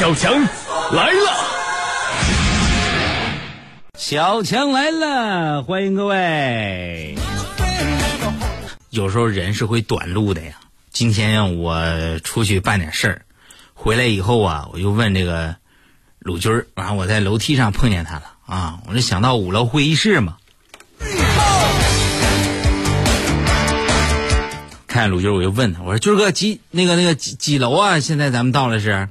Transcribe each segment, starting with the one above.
小强来了，小强来了，欢迎各位。有时候人是会短路的呀。今天我出去办点事儿，回来以后啊，我就问这个鲁军儿，完了我在楼梯上碰见他了啊，我就想到五楼会议室嘛。看见鲁军儿，我就问他，我说军儿哥几那个那个几几楼啊？现在咱们到了是？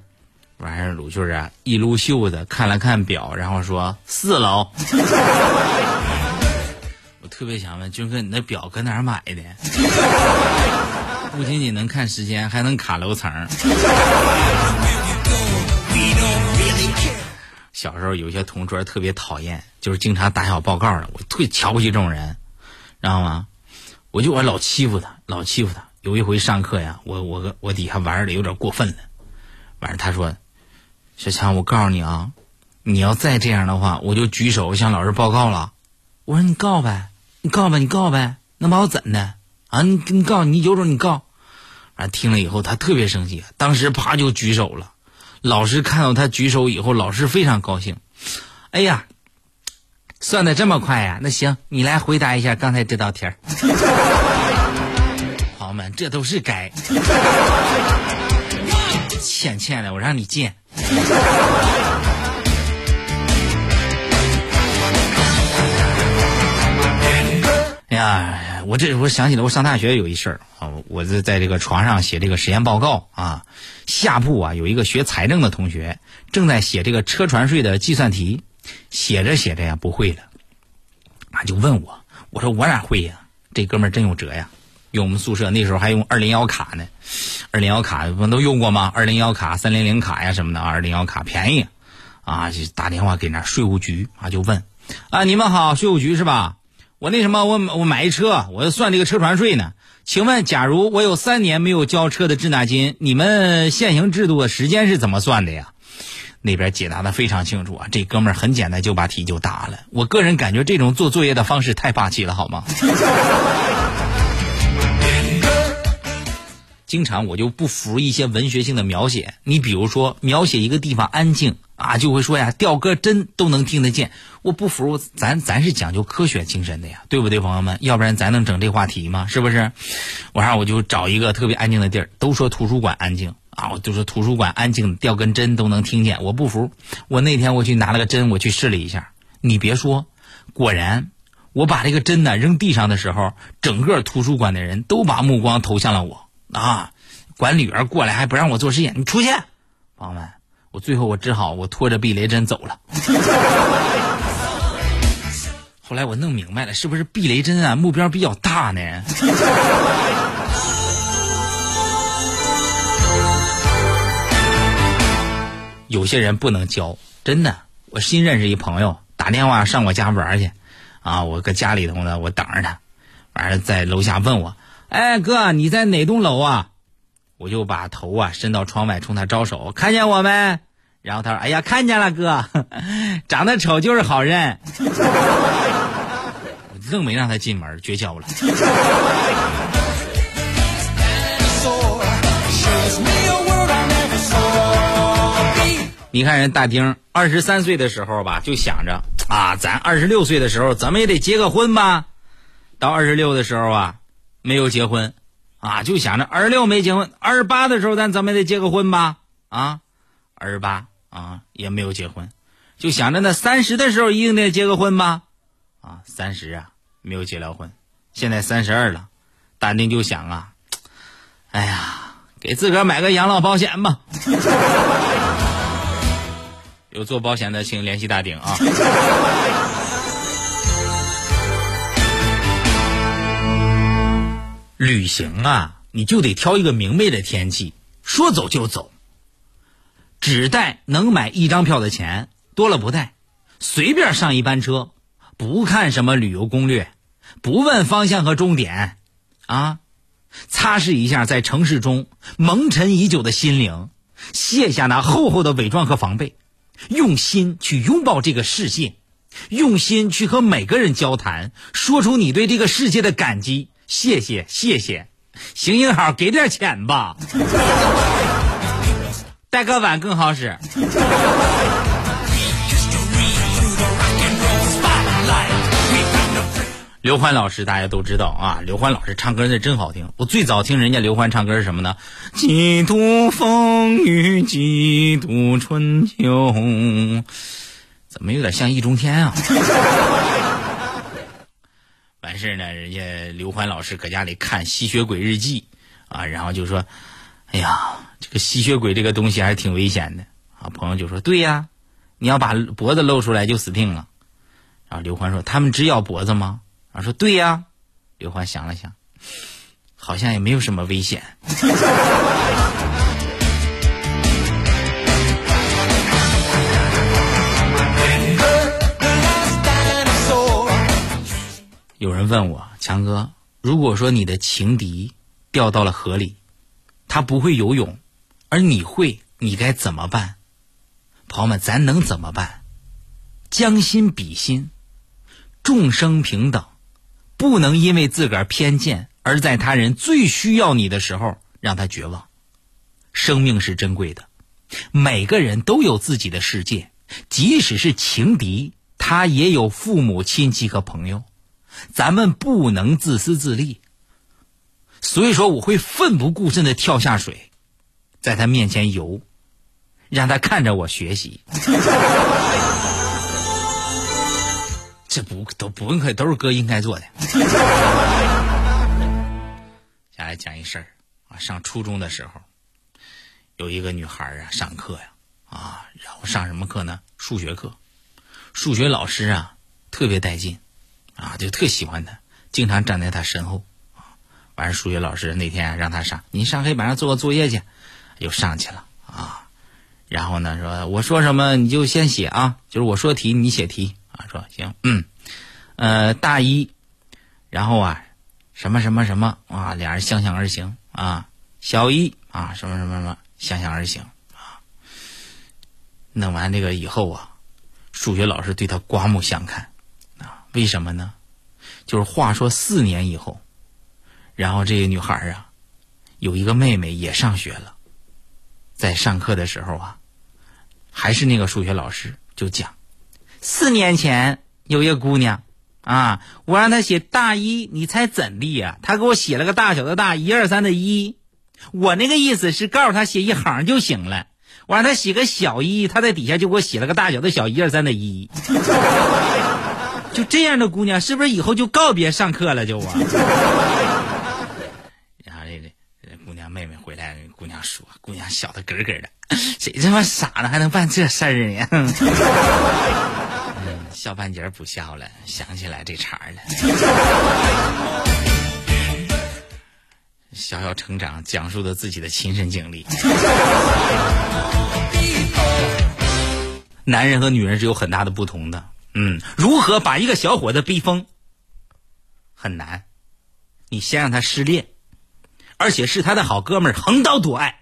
完事儿鲁迅啊一撸袖子看了看表，然后说四楼。我特别想问军哥，你那表搁哪儿买的？不仅仅能看时间，还能卡楼层。小时候有些同桌特别讨厌，就是经常打小报告的，我特瞧不起这种人，知道吗？我就我老欺负他，老欺负他。有一回上课呀，我我我底下玩的有点过分了，完事他说：“小强，我告诉你啊，你要再这样的话，我就举手向老师报告了。”我说：“你告呗，你告呗，你告呗，能把我怎的？啊，你你告，你有种你告。”完听了以后，他特别生气，当时啪就举手了。老师看到他举手以后，老师非常高兴。哎呀！算的这么快呀？那行，你来回答一下刚才这道题儿。朋友们，这都是该欠欠的，我让你进。哎呀，我这我想起来，我上大学有一事儿啊，我是在这个床上写这个实验报告啊，下铺啊有一个学财政的同学正在写这个车船税的计算题。写着写着呀，不会了，啊，就问我，我说我哪会呀？这哥们儿真有辙呀，用我们宿舍那时候还用二零幺卡呢，二零幺卡不都用过吗？二零幺卡、三零零卡呀什么的，二零幺卡便宜，啊，就打电话给那税务局啊，就问，啊，你们好，税务局是吧？我那什么，我我买一车，我要算这个车船税呢，请问，假如我有三年没有交车的滞纳金，你们现行制度的时间是怎么算的呀？那边解答的非常清楚啊，这哥们儿很简单就把题就答了。我个人感觉这种做作业的方式太霸气了，好吗？经常我就不服一些文学性的描写，你比如说描写一个地方安静啊，就会说呀掉个针都能听得见。我不服，咱咱是讲究科学精神的呀，对不对，朋友们？要不然咱能整这话题吗？是不是？晚上我就找一个特别安静的地儿，都说图书馆安静。啊，我就说图书馆安静，掉根针都能听见。我不服，我那天我去拿了个针，我去试了一下。你别说，果然，我把这个针呢扔地上的时候，整个图书馆的人都把目光投向了我。啊，管理员过来还不让我做实验，你出去，朋友们，我最后我只好我拖着避雷针走了。后来我弄明白了，是不是避雷针啊目标比较大呢？有些人不能教，真的。我新认识一朋友，打电话上我家玩去，啊，我搁家里头呢，我等着他，完了在楼下问我，哎哥，你在哪栋楼啊？我就把头啊伸到窗外，冲他招手，看见我没？然后他说，哎呀，看见了哥，长得丑就是好人。我愣没让他进门，绝交了。你看人大丁二十三岁的时候吧，就想着啊，咱二十六岁的时候怎么也得结个婚吧。到二十六的时候啊，没有结婚，啊，就想着二十六没结婚，二十八的时候咱怎么也得结个婚吧。啊，二十八啊也没有结婚，就想着那三十的时候一定得结个婚吧。啊，三十啊没有结了婚，现在三十二了，大丁就想啊，哎呀，给自个儿买个养老保险吧。有做保险的，请联系大鼎啊！旅行啊，你就得挑一个明媚的天气，说走就走，只带能买一张票的钱，多了不带，随便上一班车，不看什么旅游攻略，不问方向和终点，啊，擦拭一下在城市中蒙尘已久的心灵，卸下那厚厚的伪装和防备。用心去拥抱这个世界，用心去和每个人交谈，说出你对这个世界的感激。谢谢，谢谢，行行好，给点钱吧。带个碗更好使。刘欢老师大家都知道啊，刘欢老师唱歌那真好听。我最早听人家刘欢唱歌是什么呢？几度风雨几度春秋，怎么有点像易中天啊？完事呢，人家刘欢老师搁家里看《吸血鬼日记》啊，然后就说：“哎呀，这个吸血鬼这个东西还是挺危险的啊。”朋友就说：“对呀，你要把脖子露出来就死定了。”然后刘欢说：“他们只咬脖子吗？”然后说：“对呀。”刘欢想了想，好像也没有什么危险。有人问我强哥，如果说你的情敌掉到了河里，他不会游泳，而你会，你该怎么办？朋友们，咱能怎么办？将心比心，众生平等，不能因为自个儿偏见而在他人最需要你的时候让他绝望。生命是珍贵的，每个人都有自己的世界，即使是情敌，他也有父母亲戚和朋友。咱们不能自私自利，所以说我会奋不顾身的跳下水，在他面前游，让他看着我学习。这不都不用客气都是哥应该做的。下来讲一事儿啊，上初中的时候，有一个女孩啊，上课呀啊，然后上什么课呢？数学课，数学老师啊特别带劲。啊，就特喜欢他，经常站在他身后。啊，完数学老师那天让他上，你上黑板上做个作业去，又上去了啊。然后呢，说我说什么你就先写啊，就是我说题你写题啊。说行，嗯，呃，大一，然后啊，什么什么什么啊，俩人相向而行啊。小一啊，什么什么什么相向而行啊。弄完这个以后啊，数学老师对他刮目相看。为什么呢？就是话说四年以后，然后这个女孩啊，有一个妹妹也上学了，在上课的时候啊，还是那个数学老师就讲，四年前有一个姑娘啊，我让她写大一，你猜怎地呀？她给我写了个大小的大一二三的一，我那个意思是告诉她写一行就行了，我让她写个小一，她在底下就给我写了个大小的小一二三的一。就这样的姑娘，是不是以后就告别上课了？就啊。然后这这姑娘妹妹回来，姑娘说：“姑娘笑的咯咯的，谁这么傻呢？还能办这事儿呢？” 笑半截不笑了，想起来这茬了。小小成长，讲述的自己的亲身经历。男人和女人是有很大的不同的。嗯，如何把一个小伙子逼疯？很难。你先让他失恋，而且是他的好哥们儿，横刀夺爱，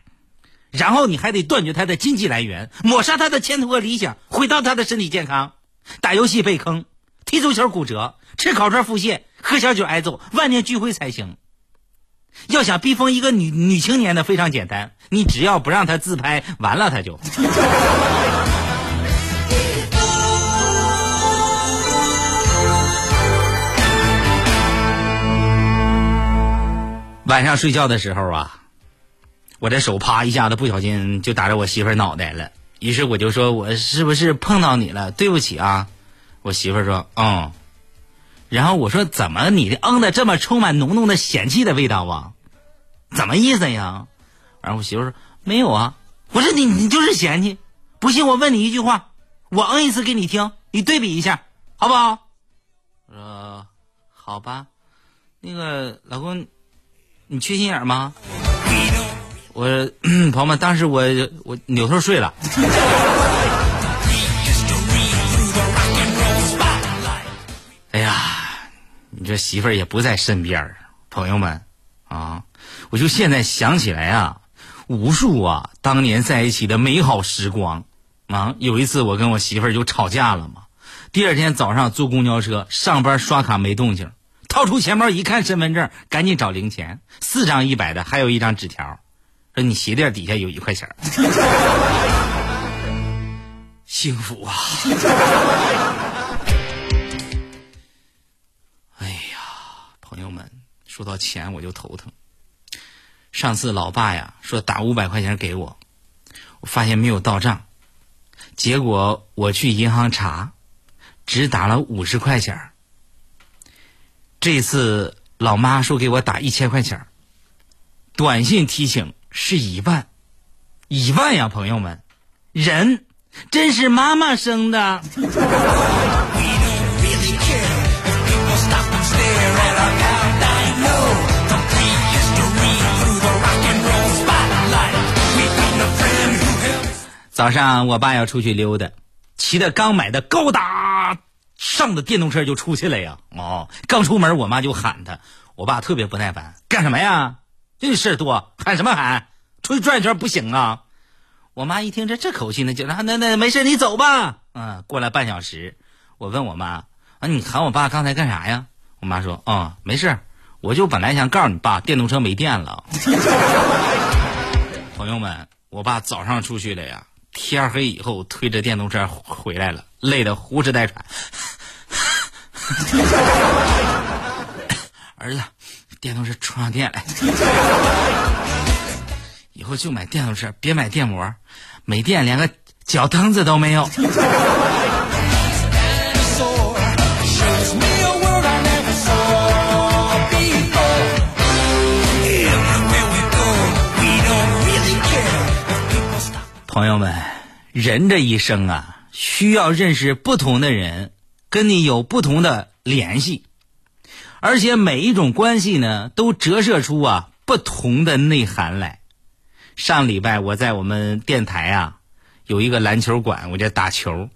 然后你还得断绝他的经济来源，抹杀他的前途和理想，毁掉他的身体健康。打游戏被坑，踢足球骨折，吃烤串腹泻，喝小酒挨揍，万念俱灰才行。要想逼疯一个女女青年的非常简单，你只要不让他自拍，完了他就。晚上睡觉的时候啊，我这手啪一下子不小心就打着我媳妇儿脑袋了。于是我就说：“我是不是碰到你了？对不起啊！”我媳妇儿说：“嗯。”然后我说：“怎么你的嗯的这么充满浓浓的嫌弃的味道啊？怎么意思呀？”然后我媳妇儿说：“没有啊。”我说：“你你就是嫌弃。不信我问你一句话，我嗯一次给你听，你对比一下，好不好？”我说：“好吧。”那个老公。你缺心眼吗？我朋友们，当时我我扭头睡了。哎呀，你这媳妇儿也不在身边儿朋友们啊，我就现在想起来啊，无数啊当年在一起的美好时光啊。有一次我跟我媳妇儿就吵架了嘛，第二天早上坐公交车上班刷卡没动静。掏出钱包一看身份证，赶紧找零钱，四张一百的，还有一张纸条，说你鞋垫底下有一块钱 幸福啊！哎呀，朋友们，说到钱我就头疼。上次老爸呀说打五百块钱给我，我发现没有到账，结果我去银行查，只打了五十块钱。这次老妈说给我打一千块钱，短信提醒是一万，一万呀，朋友们，人真是妈妈生的。早上我爸要出去溜达，骑的刚买的高达上的电动车就出去了呀。哦，刚出门我妈就喊他，我爸特别不耐烦，干什么呀？这事多，喊什么喊？出去转一圈不行啊？我妈一听这这口气，那就那那那没事，你走吧。嗯，过了半小时，我问我妈啊，你喊我爸刚才干啥呀？我妈说啊，没事，我就本来想告诉你爸，电动车没电了。朋友们，我爸早上出去了呀。天黑以后，推着电动车回来了，累得呼哧带喘。儿子，电动车充上电了，以后就买电动车，别买电摩，没电连个脚蹬子都没有。朋友们，人这一生啊，需要认识不同的人，跟你有不同的联系，而且每一种关系呢，都折射出啊不同的内涵来。上礼拜我在我们电台啊有一个篮球馆，我在打球，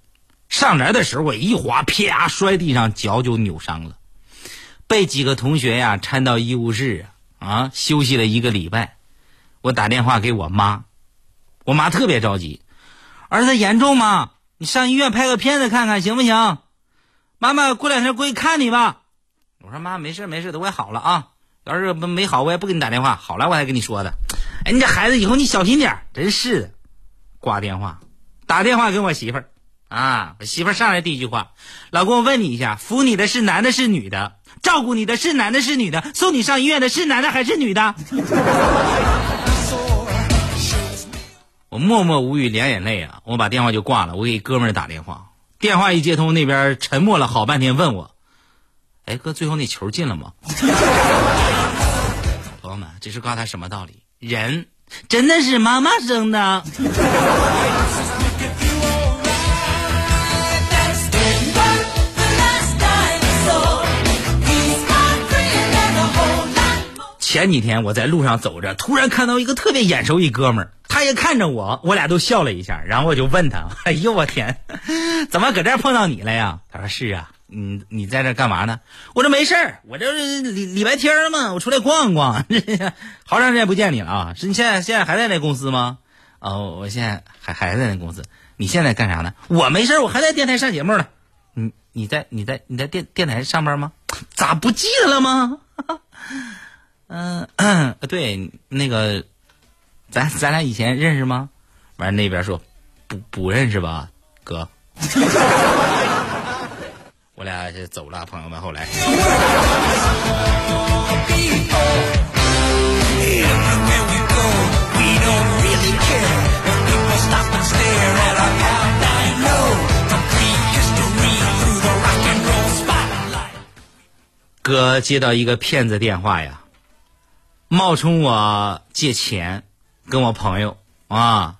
上篮的时候我一滑，啪摔地上，脚就扭伤了，被几个同学呀搀到医务室啊休息了一个礼拜。我打电话给我妈。我妈特别着急，儿子严重吗？你上医院拍个片子看看行不行？妈妈过两天过去看你吧。我说妈没事没事，都快好了啊。要是没好，我也不给你打电话。好了，我才跟你说的。哎，你这孩子以后你小心点，真是的。挂电话，打电话给我媳妇儿啊。我媳妇儿上来第一句话：“老公，我问你一下，扶你的是男的是女的？照顾你的是男的是女的？送你上医院的是男的还是女的？”我默默无语，两眼泪啊！我把电话就挂了。我给哥们儿打电话，电话一接通，那边沉默了好半天，问我：“哎，哥，最后那球进了吗？”朋友们，这是告诉他什么道理？人真的是妈妈生的。前几天我在路上走着，突然看到一个特别眼熟一哥们儿，他也看着我，我俩都笑了一下。然后我就问他：“ 哎呦我天，怎么搁这儿碰到你了呀？”他说：“是啊，你你在这干嘛呢？”我说：“没事儿，我这是礼礼拜天嘛，我出来逛逛。好长时间不见你了啊！是你现在现在还在那公司吗？哦，我现在还还在那公司。你现在干啥呢？我没事，我还在电台上节目呢。你你在你在你在电电台上班吗？咋不记得了吗？”嗯，对，那个，咱咱俩以前认识吗？完那边说不不认识吧，哥。我俩就走了，朋友们。后来。哥接到一个骗子电话呀。冒充我借钱，跟我朋友啊，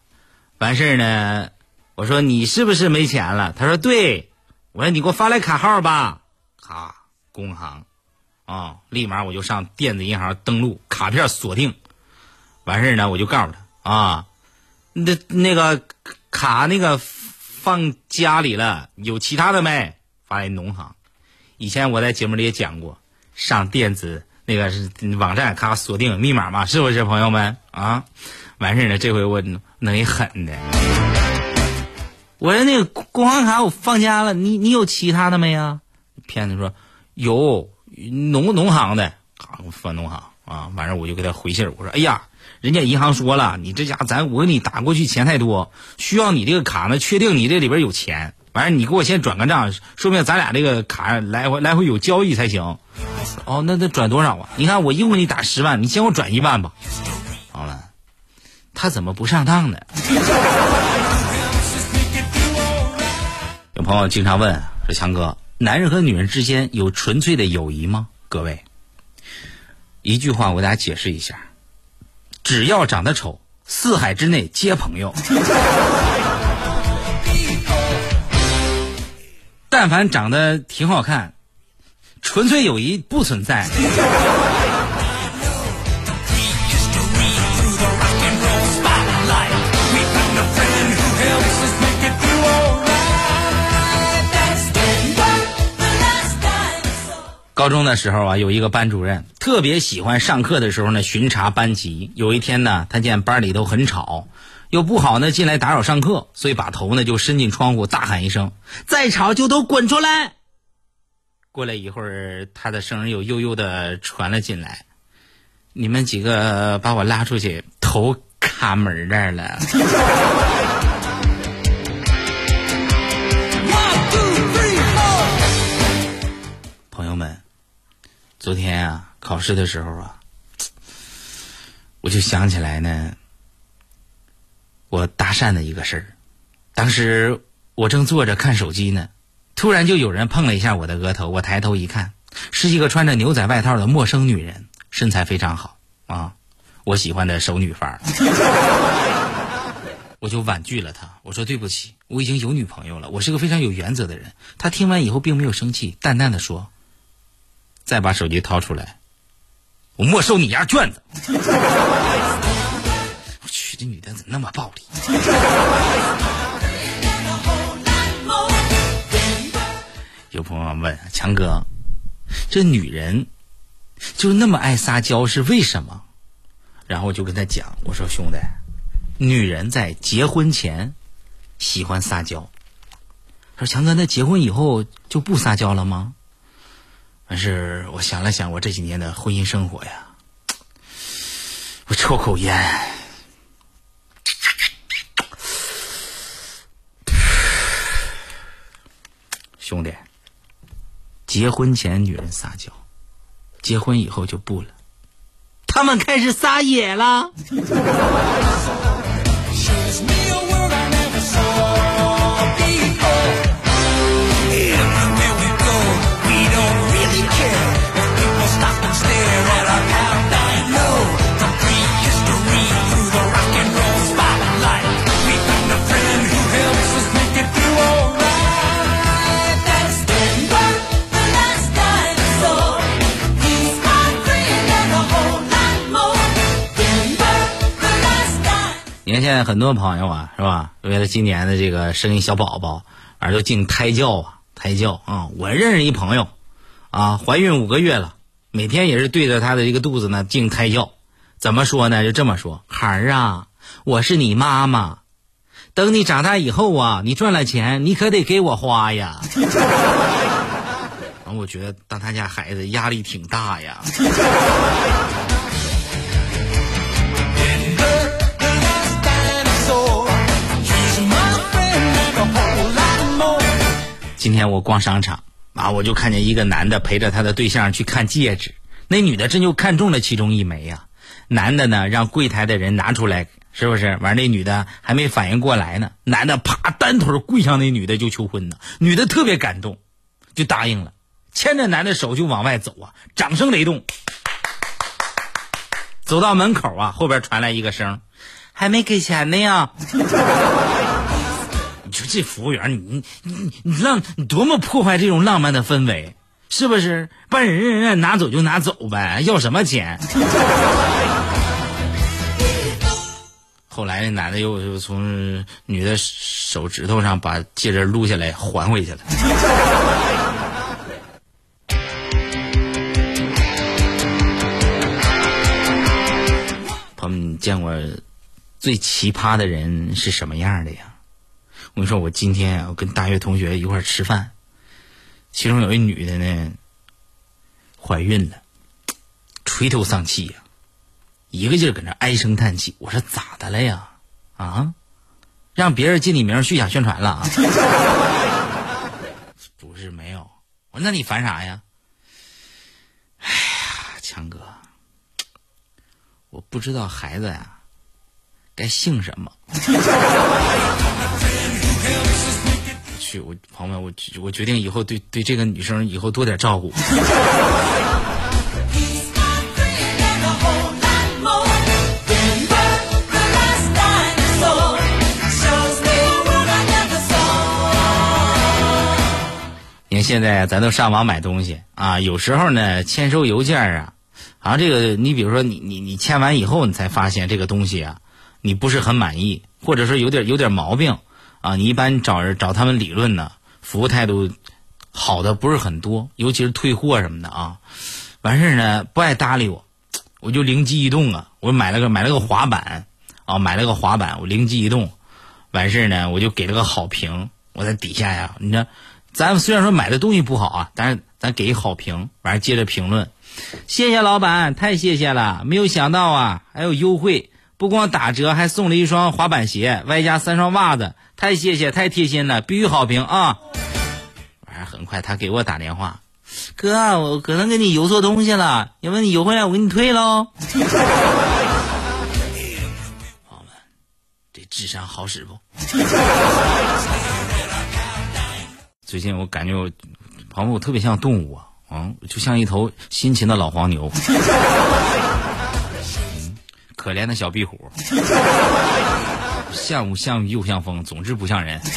完事儿呢，我说你是不是没钱了？他说对，我说你给我发来卡号吧，卡工行，啊，立马我就上电子银行登录，卡片锁定，完事儿呢，我就告诉他啊，那那个卡那个放家里了，有其他的没？发来农行，以前我在节目里也讲过，上电子。那个是网站，咔锁定密码嘛，是不是朋友们啊？完事儿了，这回我弄一狠的，我说那个工行卡我放家了，你你有其他的没呀？骗子说有农农行的，咔我翻农行啊，完事儿我就给他回信儿，我说哎呀，人家银行说了，你这家咱我给你打过去钱太多，需要你这个卡呢，确定你这里边有钱，完事你给我先转个账，说明咱俩这个卡来回来回有交易才行。哦，那得转多少啊？你看我一共给你打十万，你先给我转一万吧。好了，他怎么不上当呢？有朋友经常问说：“强哥，男人和女人之间有纯粹的友谊吗？”各位，一句话我给大家解释一下：只要长得丑，四海之内皆朋友；但凡长得挺好看，纯粹友谊不存在。高中的时候啊，有一个班主任特别喜欢上课的时候呢巡查班级。有一天呢，他见班里头很吵，又不好呢进来打扰上课，所以把头呢就伸进窗户，大喊一声：“再吵就都滚出来！”过了一会儿，他的声音又悠悠的传了进来：“你们几个把我拉出去，头卡门这儿了。”朋友们。昨天啊，考试的时候啊，我就想起来呢，我搭讪的一个事儿。当时我正坐着看手机呢，突然就有人碰了一下我的额头。我抬头一看，是一个穿着牛仔外套的陌生女人，身材非常好啊，我喜欢的熟女范儿。我就婉拒了她，我说对不起，我已经有女朋友了，我是个非常有原则的人。她听完以后并没有生气，淡淡的说。再把手机掏出来，我没收你丫卷子！这女的怎么那么暴力？有朋友问强哥，这女人就那么爱撒娇是为什么？然后我就跟他讲，我说兄弟，女人在结婚前喜欢撒娇。他说强哥，那结婚以后就不撒娇了吗？但是我想了想，我这几年的婚姻生活呀，我抽口烟，兄弟，结婚前女人撒娇，结婚以后就不了，他们开始撒野了。现在很多朋友啊，是吧？为了今年的这个生一小宝宝，而都进胎教啊，胎教啊。我认识一朋友，啊，怀孕五个月了，每天也是对着她的这个肚子呢进胎教。怎么说呢？就这么说，孩儿啊，我是你妈妈，等你长大以后啊，你赚了钱，你可得给我花呀。然后我觉得当他家孩子压力挺大呀。今天我逛商场啊，我就看见一个男的陪着他的对象去看戒指，那女的真就看中了其中一枚呀。男的呢，让柜台的人拿出来，是不是？完，那女的还没反应过来呢，男的啪单腿跪向那女的就求婚呢。女的特别感动，就答应了，牵着男的手就往外走啊，掌声雷动。走到门口啊，后边传来一个声，还没给钱呢呀。你说这服务员，你你你浪，你多么破坏这种浪漫的氛围，是不是？把人人拿走就拿走呗，要什么钱？后来那男的又又从女的手指头上把戒指撸下来还回去了。朋友们，你见过最奇葩的人是什么样的呀？我跟你说，我今天啊，我跟大学同学一块儿吃饭，其中有一女的呢，怀孕了，垂头丧气呀，一个劲儿搁那唉声叹气。我说咋的了呀？啊，让别人进你名儿虚假宣传了啊？不是没有，我说那你烦啥呀？哎呀，强哥，我不知道孩子呀该姓什么。去，我朋友们，我我决定以后对对这个女生以后多点照顾。你看现在咱都上网买东西啊，有时候呢签收邮件啊，好像这个你比如说你你你签完以后，你才发现这个东西啊，你不是很满意，或者说有点有点毛病。啊，你一般找人找他们理论呢，服务态度好的不是很多，尤其是退货什么的啊。完事儿呢，不爱搭理我，我就灵机一动啊，我买了个买了个滑板啊，买了个滑板，我灵机一动，完事儿呢，我就给了个好评。我在底下呀，你说，咱虽然说买的东西不好啊，但是咱给好评，完事接着评论，谢谢老板，太谢谢了，没有想到啊，还有优惠，不光打折，还送了一双滑板鞋，外加三双袜子。太谢谢，太贴心了，必须好评啊！完事很快他给我打电话，哥，我可能给你邮错东西了，要不你邮回来我给你退喽。朋友们，这智商好使不？最近我感觉我，朋友我特别像动物啊，嗯，就像一头辛勤的老黄牛，可怜的小壁虎。像不像雨又像风，总之不像人。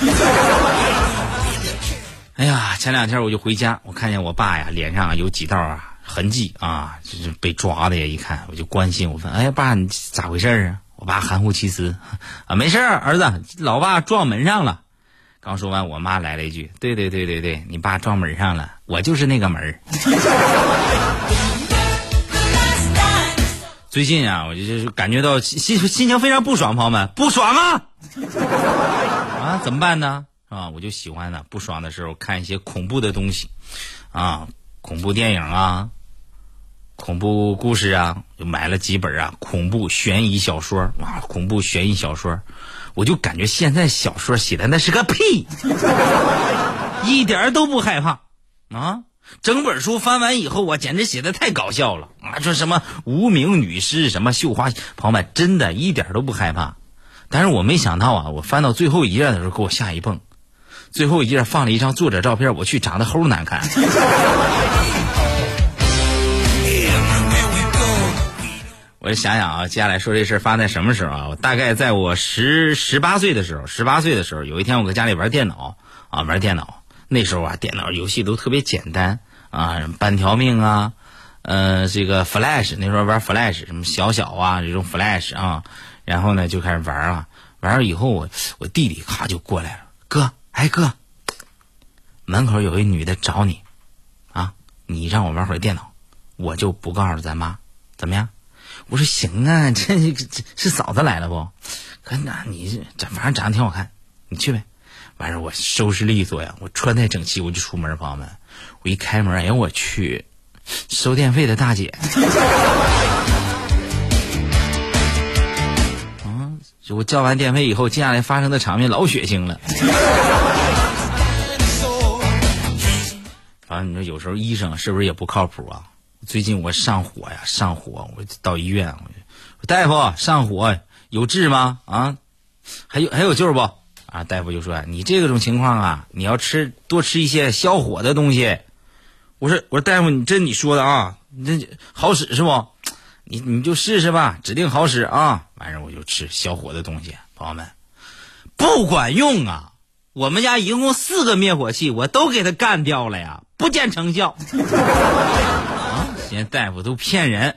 哎呀，前两天我就回家，我看见我爸呀脸上有几道啊痕迹啊，就是被抓的呀。一看我就关心，我问：“哎，爸，你咋回事啊？”我爸含糊其辞：“啊，没事儿，儿子，老爸撞门上了。”刚说完，我妈来了一句：“对对对对对，你爸撞门上了，我就是那个门。”最近啊，我就是感觉到心心情非常不爽，朋友们不爽啊！啊，怎么办呢？啊，我就喜欢呢，不爽的时候看一些恐怖的东西，啊，恐怖电影啊，恐怖故事啊，就买了几本啊，恐怖悬疑小说哇，恐怖悬疑小说，我就感觉现在小说写的那是个屁，一点都不害怕啊。整本书翻完以后，我简直写的太搞笑了啊！说什么无名女尸，什么绣花，朋友们真的一点都不害怕。但是我没想到啊，我翻到最后一页的时候，给我吓一蹦。最后一页放了一张作者照片，我去长得齁难看。我就想想啊，接下来说这事儿发生在什么时候啊？我大概在我十十八岁的时候，十八岁的时候，有一天我搁家里玩电脑啊，玩电脑。那时候啊，电脑游戏都特别简单啊，半条命啊，呃，这个 Flash 那时候玩 Flash 什么小小啊这种 Flash 啊，然后呢就开始玩啊，玩了以后我我弟弟咔就过来了，哥，哎哥，门口有一女的找你，啊，你让我玩会儿电脑，我就不告诉咱妈，怎么样？我说行啊，这这是嫂子来了不？可那你这反正长得挺好看，你去呗。完事我收拾利索呀，我穿戴整齐，我就出门。朋友们，我一开门，哎呀，我去，收电费的大姐，啊，我交完电费以后，接下来发生的场面老血腥了。反正你说有时候医生是不是也不靠谱啊？最近我上火呀，上火，我到医院，我大夫上火有治吗？啊，还有还有救不？啊，大夫就说你这种情况啊，你要吃多吃一些消火的东西。我说我说大夫，你这你说的啊，你这好使是不？你你就试试吧，指定好使啊。完事我就吃消火的东西，朋友们，不管用啊！我们家一共四个灭火器，我都给他干掉了呀，不见成效。啊，现在大夫都骗人。